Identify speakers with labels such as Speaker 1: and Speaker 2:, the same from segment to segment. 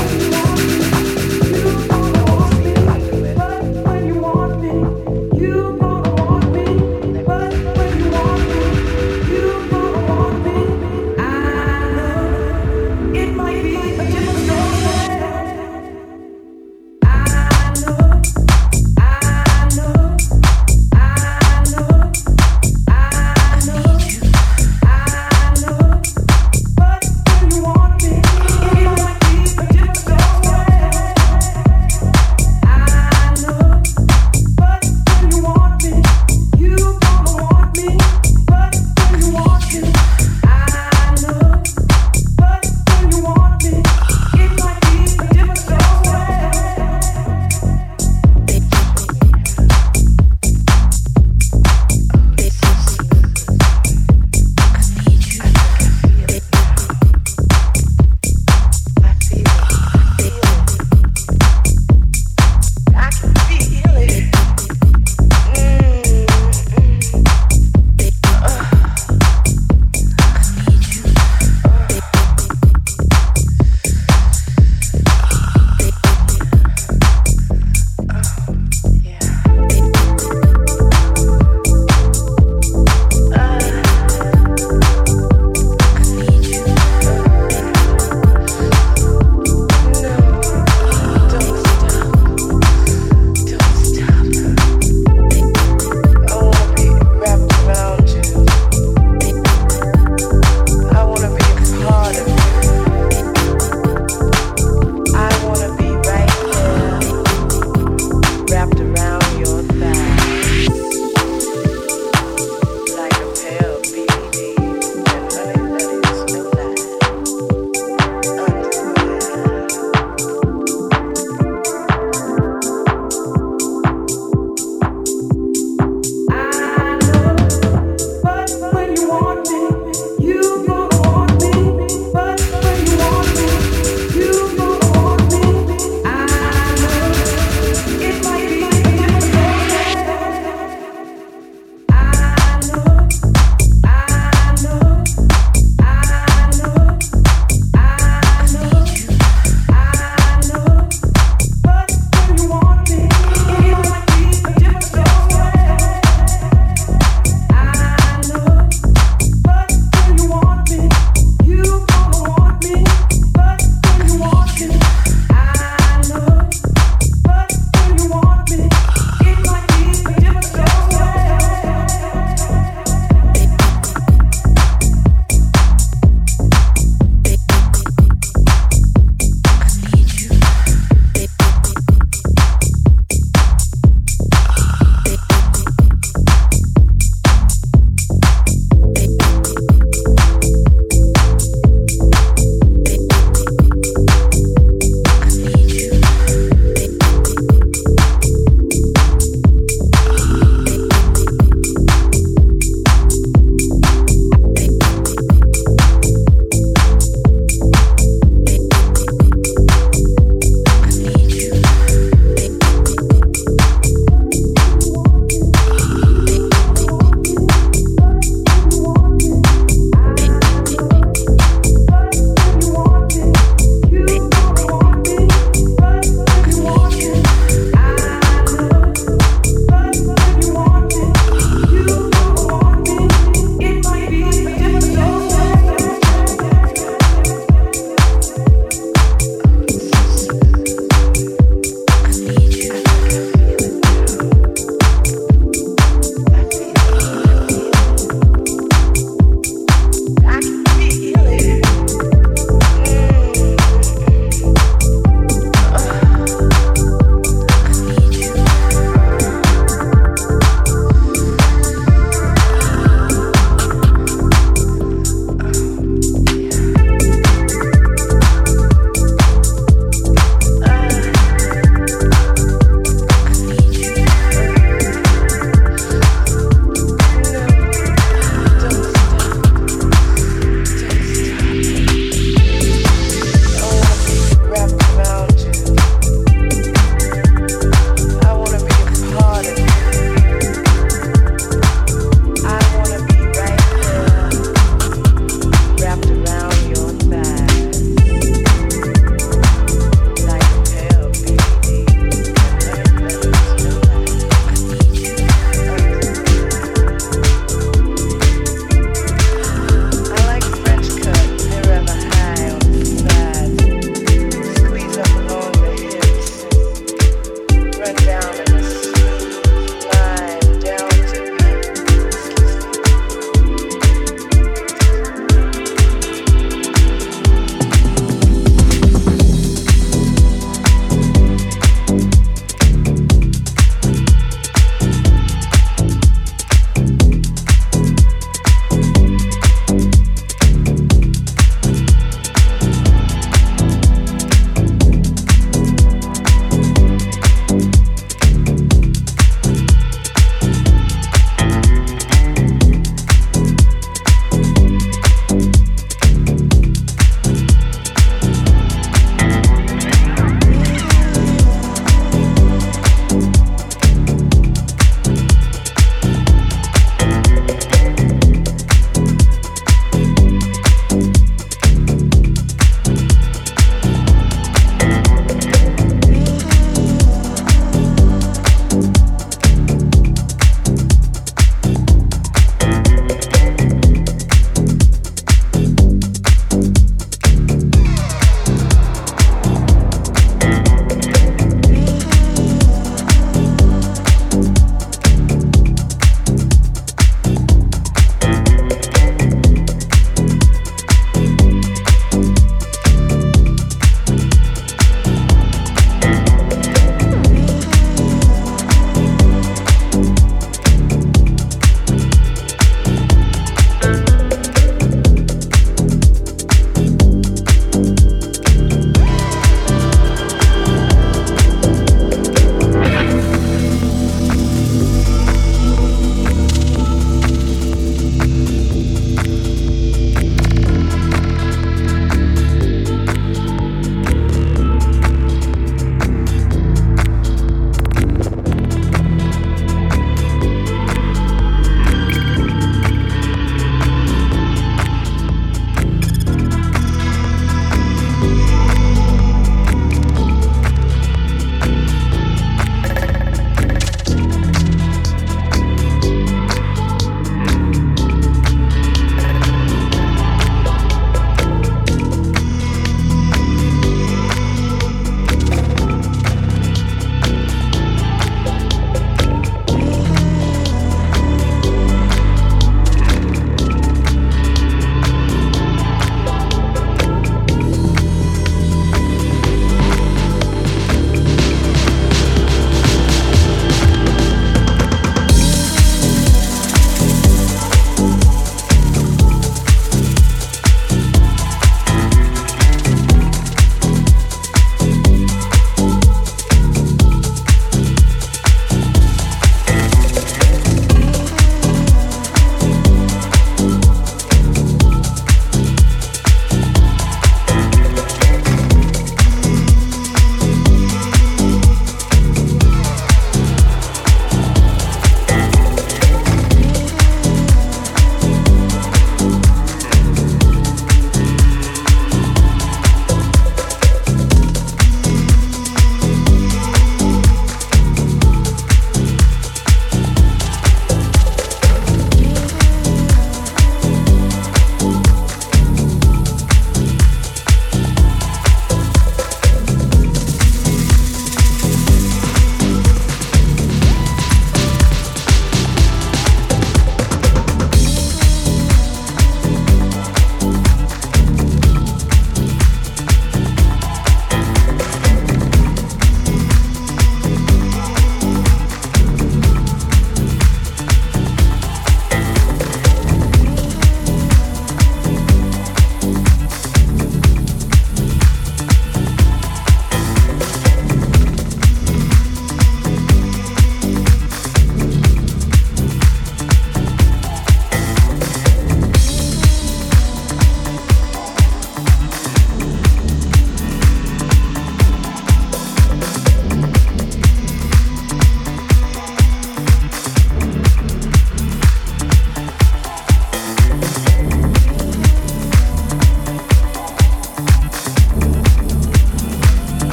Speaker 1: Thank you.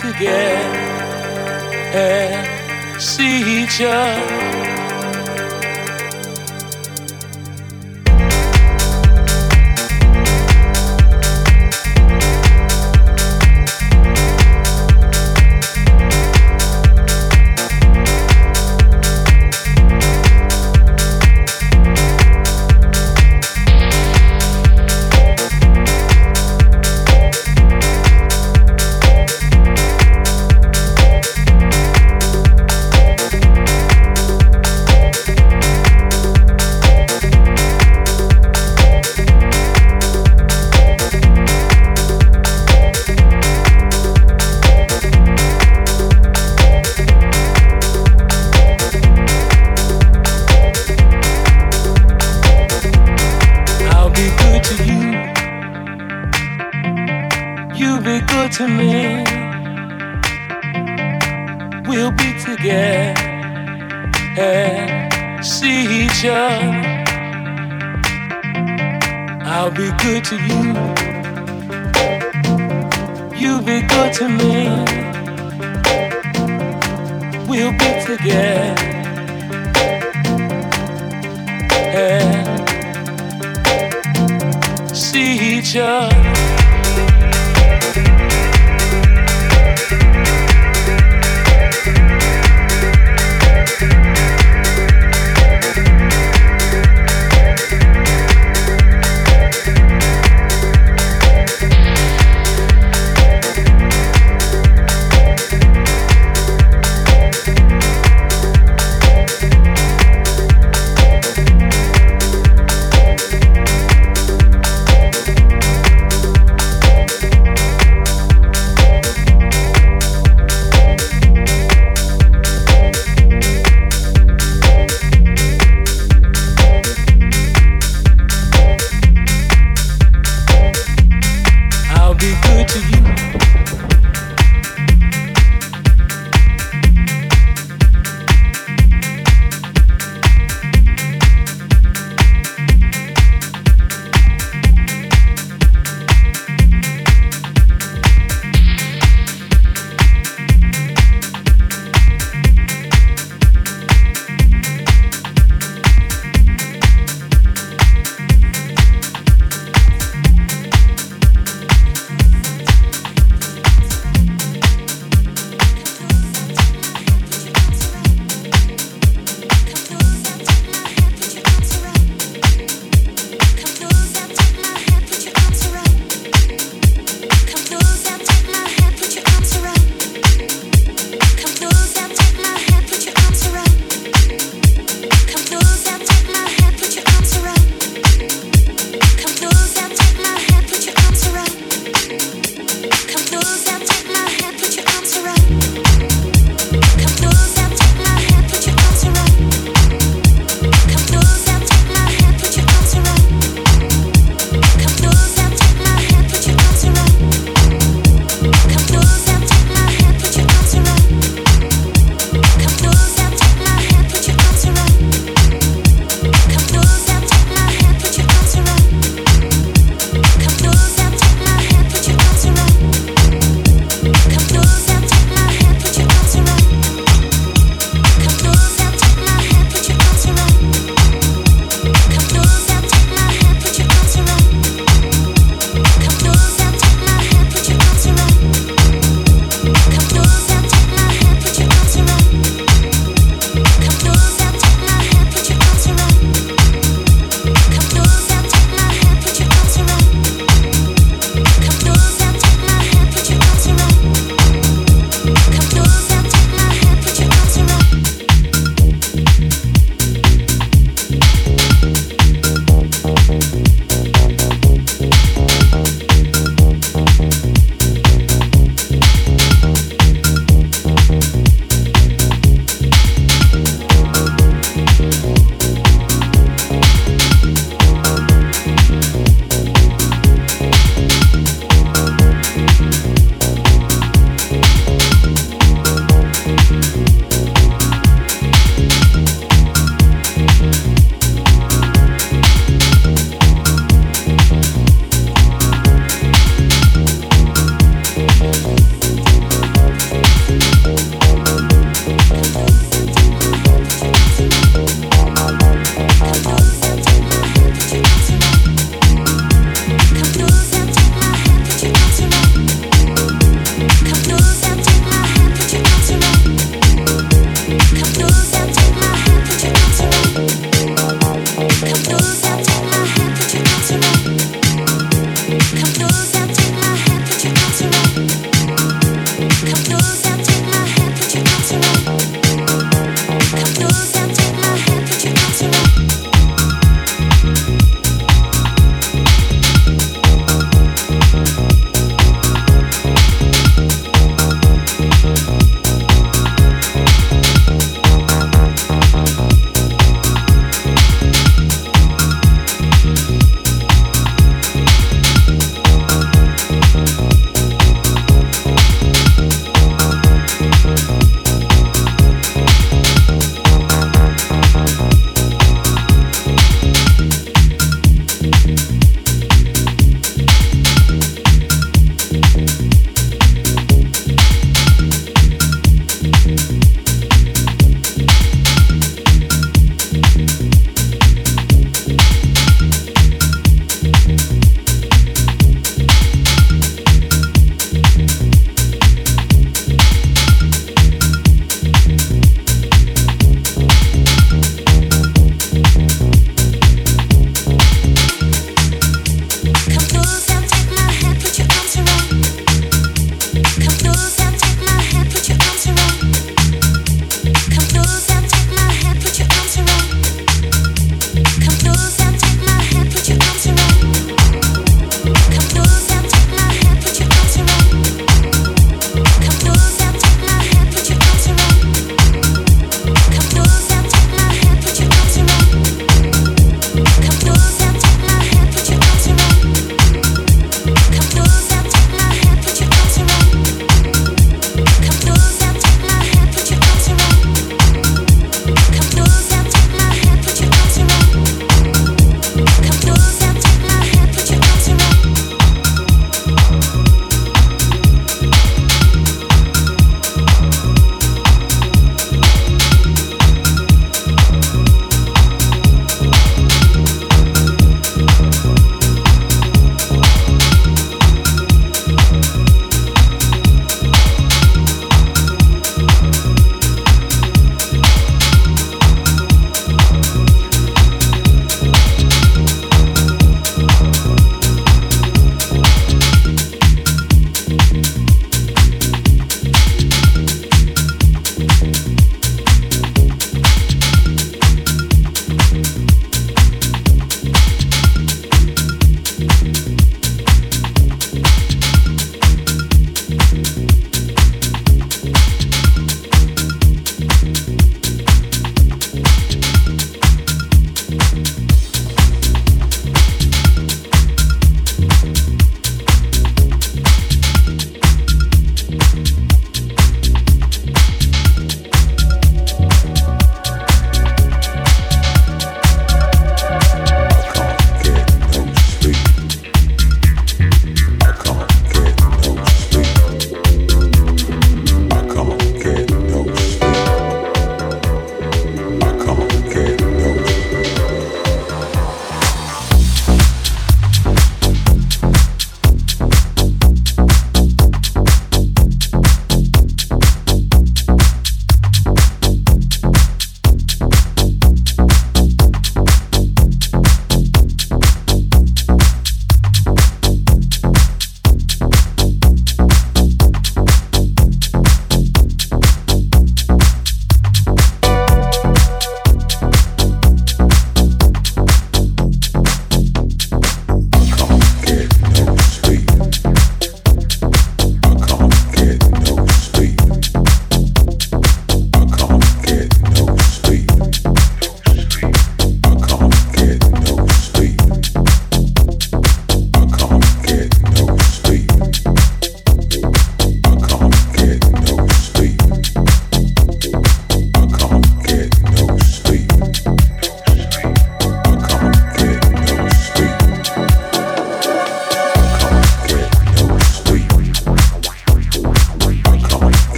Speaker 1: Together and see each other.